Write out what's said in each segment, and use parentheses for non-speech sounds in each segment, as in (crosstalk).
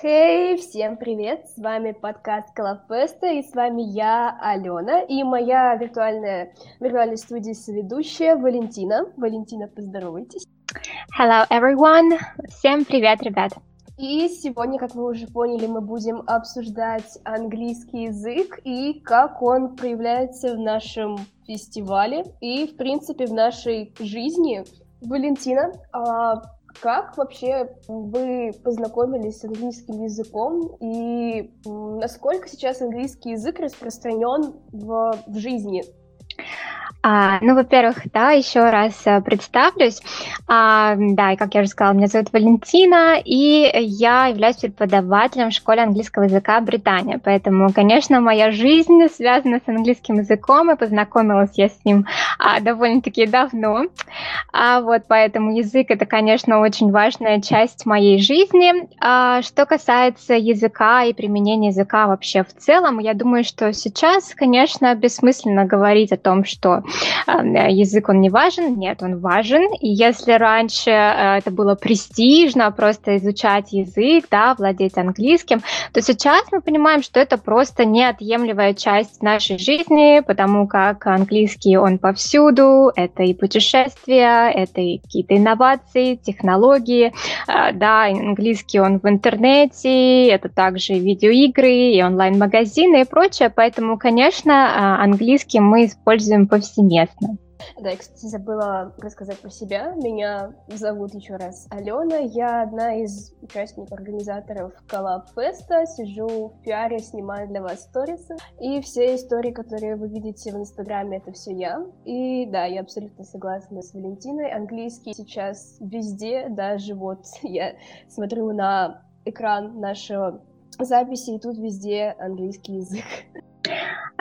Хей, hey, всем привет! С вами подкаст Колофеста, и с вами я, Алена, и моя виртуальная, виртуальная студия соведущая Валентина. Валентина, поздоровайтесь. Hello, everyone! Всем привет, ребят! И сегодня, как вы уже поняли, мы будем обсуждать английский язык и как он проявляется в нашем фестивале и, в принципе, в нашей жизни. Валентина, а как вообще вы познакомились с английским языком и насколько сейчас английский язык распространен в, в жизни? А, ну, во-первых, да, еще раз э, представлюсь. А, да, и как я уже сказала, меня зовут Валентина, и я являюсь преподавателем в школе английского языка Британия. Поэтому, конечно, моя жизнь связана с английским языком, и познакомилась я с ним а, довольно-таки давно. А, вот, поэтому язык это, конечно, очень важная часть моей жизни. А, что касается языка и применения языка вообще в целом, я думаю, что сейчас, конечно, бессмысленно говорить о том, что язык он не важен, нет, он важен. И если раньше э, это было престижно просто изучать язык, да, владеть английским, то сейчас мы понимаем, что это просто неотъемлемая часть нашей жизни, потому как английский он повсюду, это и путешествия, это и какие-то инновации, технологии, э, да, английский он в интернете, это также видеоигры, и онлайн-магазины и прочее, поэтому, конечно, английский мы используем повсеместно. Да, я, кстати, забыла рассказать про себя. Меня зовут еще раз Алена. Я одна из участников, организаторов Collab Феста. Сижу в пиаре, снимаю для вас сторисы. И все истории, которые вы видите в Инстаграме, это все я. И да, я абсолютно согласна с Валентиной. Английский сейчас везде, даже вот (laughs) я смотрю на экран нашего записи, и тут везде английский язык.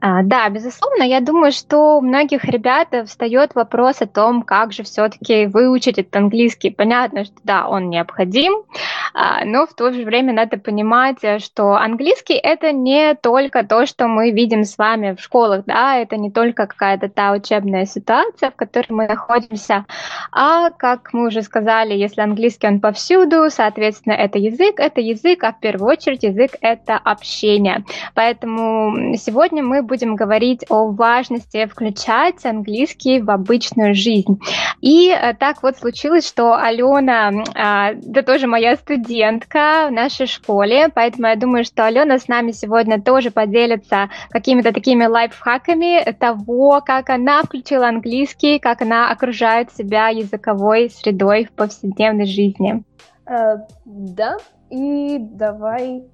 А, да, безусловно, я думаю, что у многих ребят встает вопрос о том, как же все-таки выучить этот английский. Понятно, что да, он необходим, а, но в то же время надо понимать, что английский это не только то, что мы видим с вами в школах, да, это не только какая-то та учебная ситуация, в которой мы находимся, а, как мы уже сказали, если английский он повсюду, соответственно, это язык, это язык, а в первую очередь язык это общение. Поэтому сегодня мы будем говорить о важности включать английский в обычную жизнь. И э, так вот случилось, что Алена, это тоже моя студентка в нашей школе, поэтому я думаю, что Алена с нами сегодня тоже поделится какими-то такими лайфхаками того, как она включила английский, как она окружает себя языковой средой в повседневной жизни. Uh, да, и давай,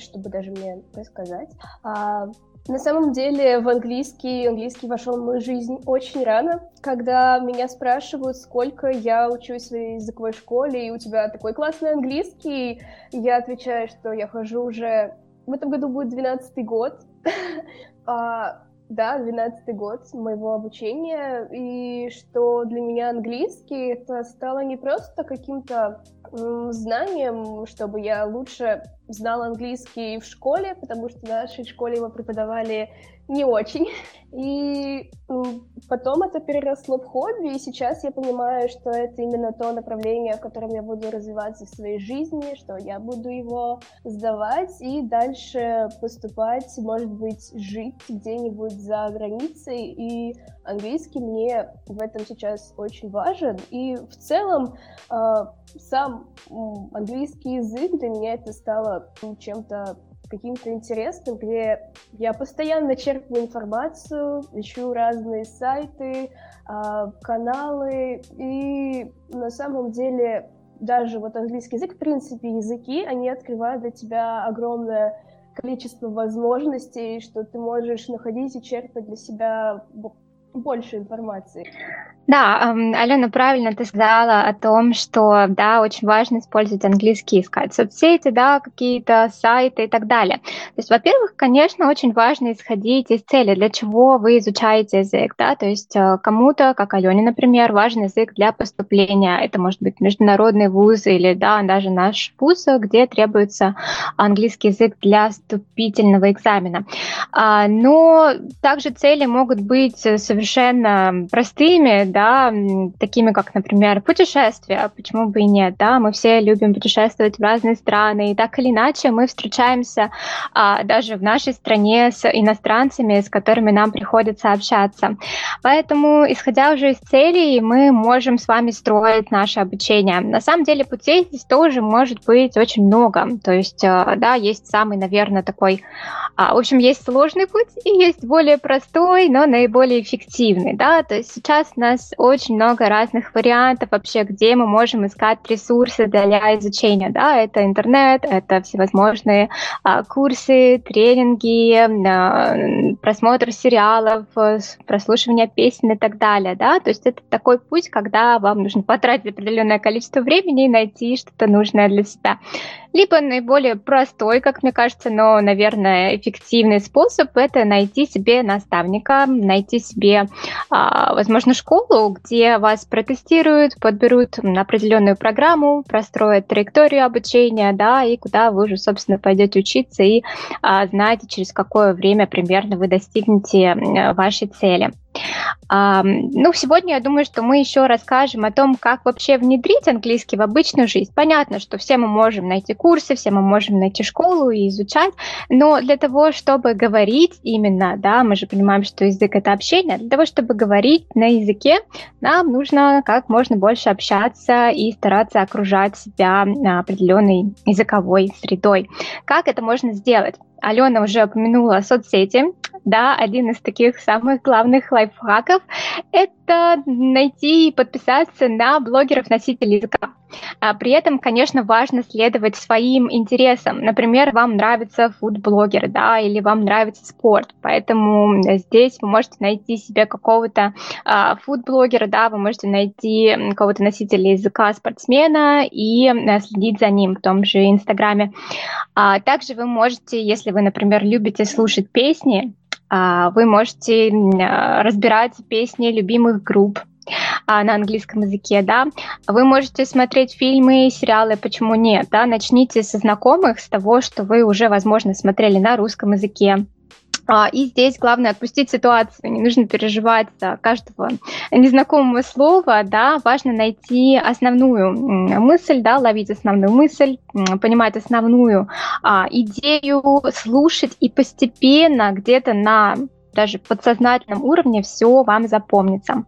чтобы даже мне рассказать. Uh, на самом деле в английский, английский вошел в мою жизнь очень рано, когда меня спрашивают, сколько я учусь в языковой школе, и у тебя такой классный английский, я отвечаю, что я хожу уже... В этом году будет 12 год. (laughs) а, да, 12 год моего обучения, и что для меня английский это стало не просто каким-то знанием, чтобы я лучше знала английский в школе, потому что в нашей школе его преподавали не очень. (laughs) И потом это переросло в хобби, и сейчас я понимаю, что это именно то направление, в котором я буду развиваться в своей жизни, что я буду его сдавать и дальше поступать, может быть, жить где-нибудь за границей. И английский мне в этом сейчас очень важен. И в целом а, сам английский язык для меня это стало чем-то каким-то интересным, где я постоянно черпаю информацию, ищу разные сайты, а, каналы, и на самом деле даже вот английский язык, в принципе, языки, они открывают для тебя огромное количество возможностей, что ты можешь находить и черпать для себя больше информации. Да, Алена, правильно ты сказала о том, что, да, очень важно использовать английский, искать соцсети, да, какие-то сайты и так далее. То есть, во-первых, конечно, очень важно исходить из цели, для чего вы изучаете язык, да, то есть э, кому-то, как Алене, например, важен язык для поступления, это может быть международный вуз или, да, даже наш вуз, где требуется английский язык для вступительного экзамена. А, но также цели могут быть совершенно простыми, да, да, такими как, например, путешествия, почему бы и нет, да, мы все любим путешествовать в разные страны, и так или иначе мы встречаемся а, даже в нашей стране с иностранцами, с которыми нам приходится общаться. Поэтому, исходя уже из целей, мы можем с вами строить наше обучение. На самом деле путей здесь тоже может быть очень много, то есть, а, да, есть самый, наверное, такой, а, в общем, есть сложный путь и есть более простой, но наиболее эффективный, да, то есть сейчас у нас очень много разных вариантов вообще, где мы можем искать ресурсы для изучения, да, это интернет, это всевозможные а, курсы, тренинги, а, просмотр сериалов, прослушивание песен и так далее, да, то есть это такой путь, когда вам нужно потратить определенное количество времени и найти что-то нужное для себя либо наиболее простой, как мне кажется, но, наверное, эффективный способ – это найти себе наставника, найти себе, а, возможно, школу, где вас протестируют, подберут определенную программу, простроят траекторию обучения, да, и куда вы уже, собственно, пойдете учиться и а, знаете, через какое время примерно вы достигнете вашей цели. Ну, сегодня я думаю, что мы еще расскажем о том, как вообще внедрить английский в обычную жизнь. Понятно, что все мы можем найти курсы, все мы можем найти школу и изучать, но для того, чтобы говорить именно, да, мы же понимаем, что язык это общение, для того, чтобы говорить на языке, нам нужно как можно больше общаться и стараться окружать себя определенной языковой средой. Как это можно сделать? Алена уже упомянула соцсети. Да, один из таких самых главных лайфхаков – это найти и подписаться на блогеров-носителей языка. А при этом, конечно, важно следовать своим интересам. Например, вам нравится фуд-блогер, да, или вам нравится спорт. Поэтому здесь вы можете найти себе какого-то а, фуд-блогера, да, вы можете найти какого-то носителя языка спортсмена и а, следить за ним в том же Инстаграме. А, также вы можете, если вы, например, любите слушать песни, вы можете а, разбирать песни любимых групп, а, на английском языке, да, вы можете смотреть фильмы, сериалы, почему нет, да, начните со знакомых, с того, что вы уже, возможно, смотрели на русском языке, а, и здесь главное отпустить ситуацию, не нужно переживать за каждого незнакомого слова, да, важно найти основную мысль, да, ловить основную мысль, понимать основную а, идею, слушать и постепенно где-то на даже подсознательном уровне все вам запомнится.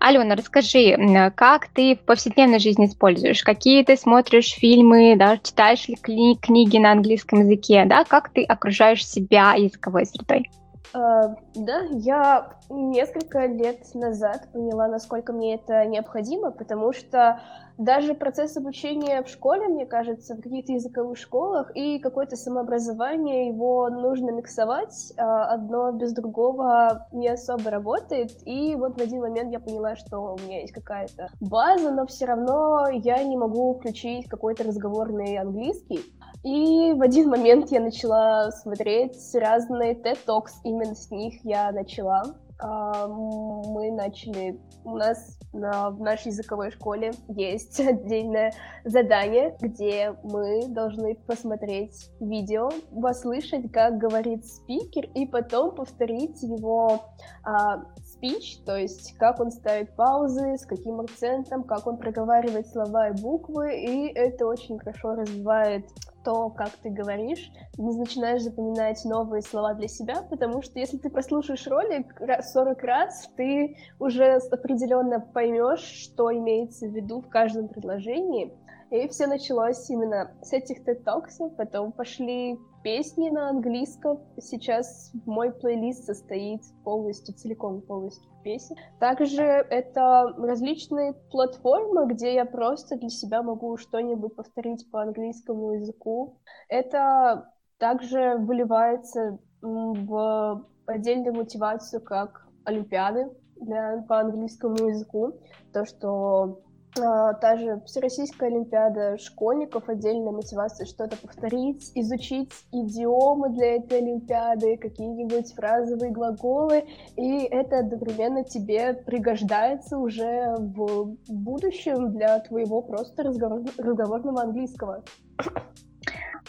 Алена, расскажи, как ты в повседневной жизни используешь? Какие ты смотришь фильмы, да, читаешь ли кни- книги на английском языке, да? Как ты окружаешь себя языковой средой? Uh, да, я несколько лет назад поняла, насколько мне это необходимо, потому что даже процесс обучения в школе, мне кажется, в каких-то языковых школах и какое-то самообразование, его нужно миксовать, а, одно без другого не особо работает, и вот в один момент я поняла, что у меня есть какая-то база, но все равно я не могу включить какой-то разговорный английский, и в один момент я начала смотреть разные TED Talks, именно с них я начала. А, мы начали, у нас на, в нашей языковой школе есть (laughs) отдельное задание, где мы должны посмотреть видео, послышать, как говорит спикер, и потом повторить его а, спич, то есть как он ставит паузы, с каким акцентом, как он проговаривает слова и буквы, и это очень хорошо развивает то, как ты говоришь, ты начинаешь запоминать новые слова для себя, потому что если ты прослушаешь ролик 40 раз, ты уже определенно поймешь, что имеется в виду в каждом предложении, и все началось именно с этих TED-токсов, потом пошли песни на английском. Сейчас мой плейлист состоит полностью, целиком полностью песен. Также это различные платформы, где я просто для себя могу что-нибудь повторить по английскому языку. Это также выливается в отдельную мотивацию, как олимпиады для, по английскому языку. То, что та же Всероссийская Олимпиада школьников, отдельная мотивация что-то повторить, изучить идиомы для этой Олимпиады, какие-нибудь фразовые глаголы, и это одновременно тебе пригождается уже в будущем для твоего просто разговор... разговорного английского.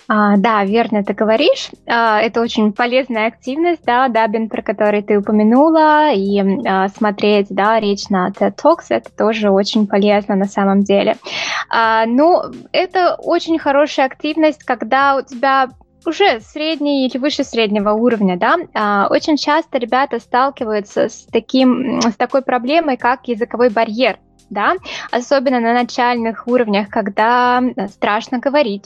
А, да, верно ты говоришь. А, это очень полезная активность, да, дабин, про который ты упомянула, и а, смотреть, да, речь на TED Talks, это тоже очень полезно на самом деле. А, ну, это очень хорошая активность, когда у тебя уже средний или выше среднего уровня, да, а, очень часто ребята сталкиваются с таким, с такой проблемой, как языковой барьер, да, особенно на начальных уровнях, когда э, страшно говорить,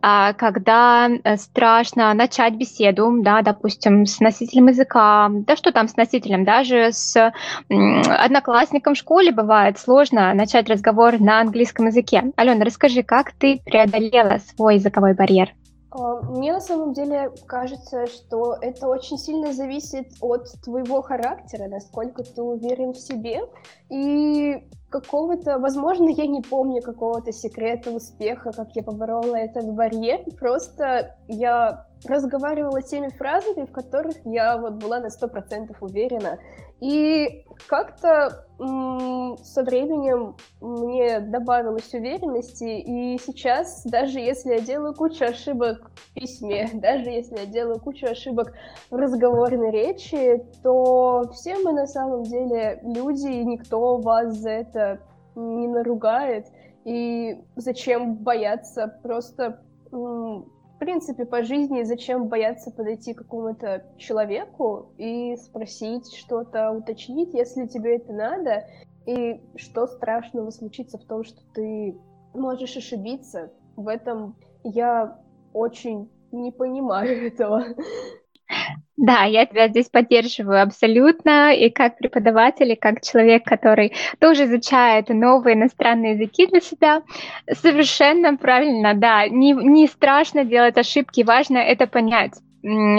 а, когда э, страшно начать беседу, да, допустим, с носителем языка, да что там с носителем, даже с одноклассником в школе бывает сложно начать разговор на английском языке. Алена, расскажи, как ты преодолела свой языковой барьер? А, мне на самом деле кажется, что это очень сильно зависит от твоего характера, насколько ты уверен в себе и какого-то, возможно, я не помню какого-то секрета успеха, как я поборола этот барьер, просто я разговаривала теми фразами, в которых я вот была на сто процентов уверена. И как-то со временем мне добавилось уверенности, и сейчас, даже если я делаю кучу ошибок в письме, (laughs) даже если я делаю кучу ошибок в разговорной речи, то все мы на самом деле люди, и никто вас за это не наругает. И зачем бояться? Просто принципе, по жизни зачем бояться подойти к какому-то человеку и спросить что-то, уточнить, если тебе это надо, и что страшного случится в том, что ты можешь ошибиться. В этом я очень не понимаю (laughs) этого. Да, я тебя здесь поддерживаю абсолютно. И как преподаватель, и как человек, который тоже изучает новые иностранные языки для себя, совершенно правильно, да. Не, не страшно делать ошибки, важно это понять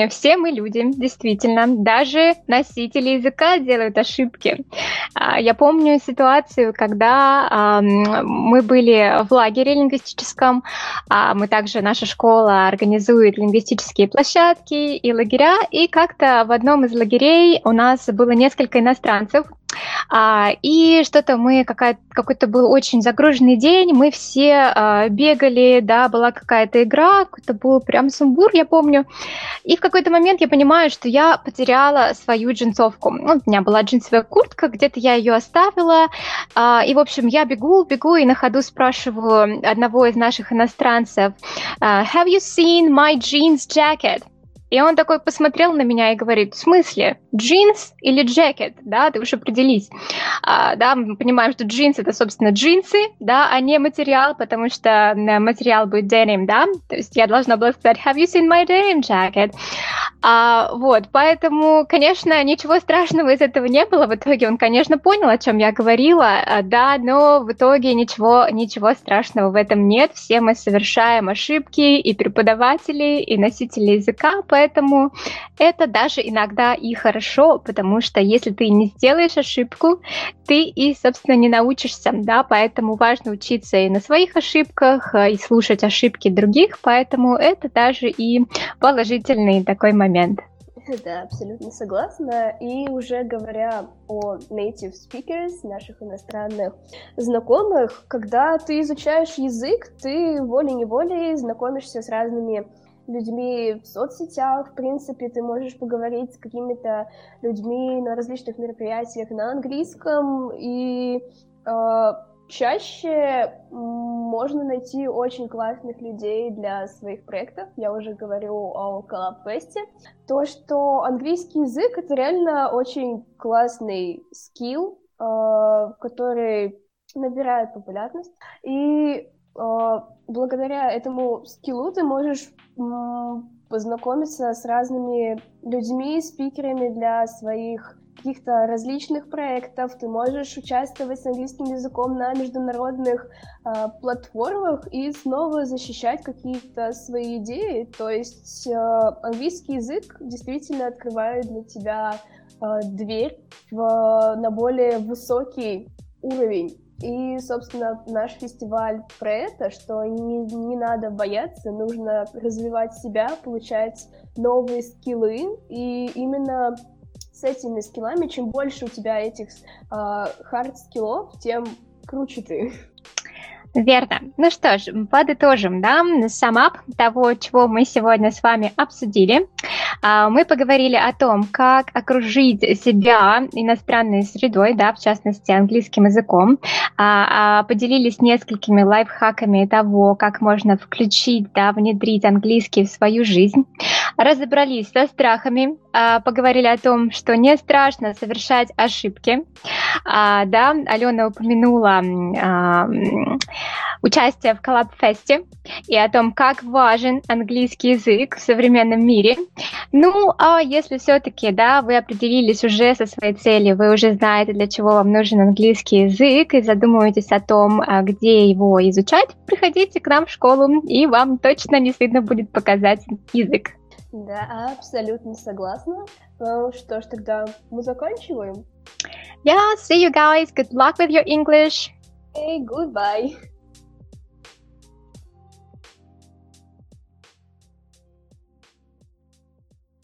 все мы люди, действительно. Даже носители языка делают ошибки. А, я помню ситуацию, когда мы были в лагере лингвистическом. А, мы также, наша школа организует лингвистические площадки и лагеря. И как-то в одном из лагерей у нас было несколько иностранцев, и что-то мы, какой-то был очень загруженный день, мы все а, бегали, да, была какая-то игра, какой-то был прям сумбур, я помню. И в какой-то момент я понимаю, что я потеряла свою джинсовку. Ну, у меня была джинсовая куртка, где-то я ее оставила. А, и, в общем, я бегу, бегу и на ходу спрашиваю одного из наших иностранцев, «Have you seen my jeans jacket?» И он такой посмотрел на меня и говорит, в смысле, джинс или джекет, да, ты уж определись. А, да, мы понимаем, что джинс это, собственно, джинсы, да, а не материал, потому что материал будет denim, да, то есть я должна была сказать, have you seen my denim jacket? А, вот, поэтому, конечно, ничего страшного из этого не было, в итоге он, конечно, понял, о чем я говорила, а, да, но в итоге ничего, ничего страшного в этом нет, все мы совершаем ошибки, и преподаватели, и носители языка, поэтому Поэтому это даже иногда и хорошо, потому что если ты не сделаешь ошибку, ты и, собственно, не научишься, да, поэтому важно учиться и на своих ошибках, э, и слушать ошибки других, поэтому это даже и положительный такой момент. Да, абсолютно согласна. И уже говоря о native speakers, наших иностранных знакомых, когда ты изучаешь язык, ты волей-неволей знакомишься с разными людьми в соцсетях, в принципе, ты можешь поговорить с какими-то людьми на различных мероприятиях на английском, и э, чаще можно найти очень классных людей для своих проектов. Я уже говорю о коллаб-фесте. То, что английский язык — это реально очень классный скилл, э, который набирает популярность. И э, благодаря этому скиллу ты можешь познакомиться с разными людьми, спикерами для своих каких-то различных проектов, ты можешь участвовать с английским языком на международных э, платформах и снова защищать какие-то свои идеи. То есть э, английский язык действительно открывает для тебя э, дверь в, на более высокий уровень. И, собственно, наш фестиваль про это, что не, не надо бояться, нужно развивать себя, получать новые скиллы, и именно с этими скиллами, чем больше у тебя этих хард-скиллов, тем круче ты. Верно. Ну что ж, подытожим, да, wrap-up того, чего мы сегодня с вами обсудили. А, мы поговорили о том, как окружить себя иностранной средой, да, в частности, английским языком. А, а, поделились несколькими лайфхаками того, как можно включить, да, внедрить английский в свою жизнь. Разобрались со страхами, поговорили о том, что не страшно совершать ошибки. Да, Алена упомянула участие в Коллабфесте и о том, как важен английский язык в современном мире. Ну, а если все-таки, да, вы определились уже со своей целью, вы уже знаете, для чего вам нужен английский язык и задумываетесь о том, а, где его изучать, приходите к нам в школу, и вам точно не стыдно будет показать язык. Да, абсолютно согласна. Ну что ж, тогда мы заканчиваем. Yeah, see you guys. Good luck with your English. Hey, goodbye.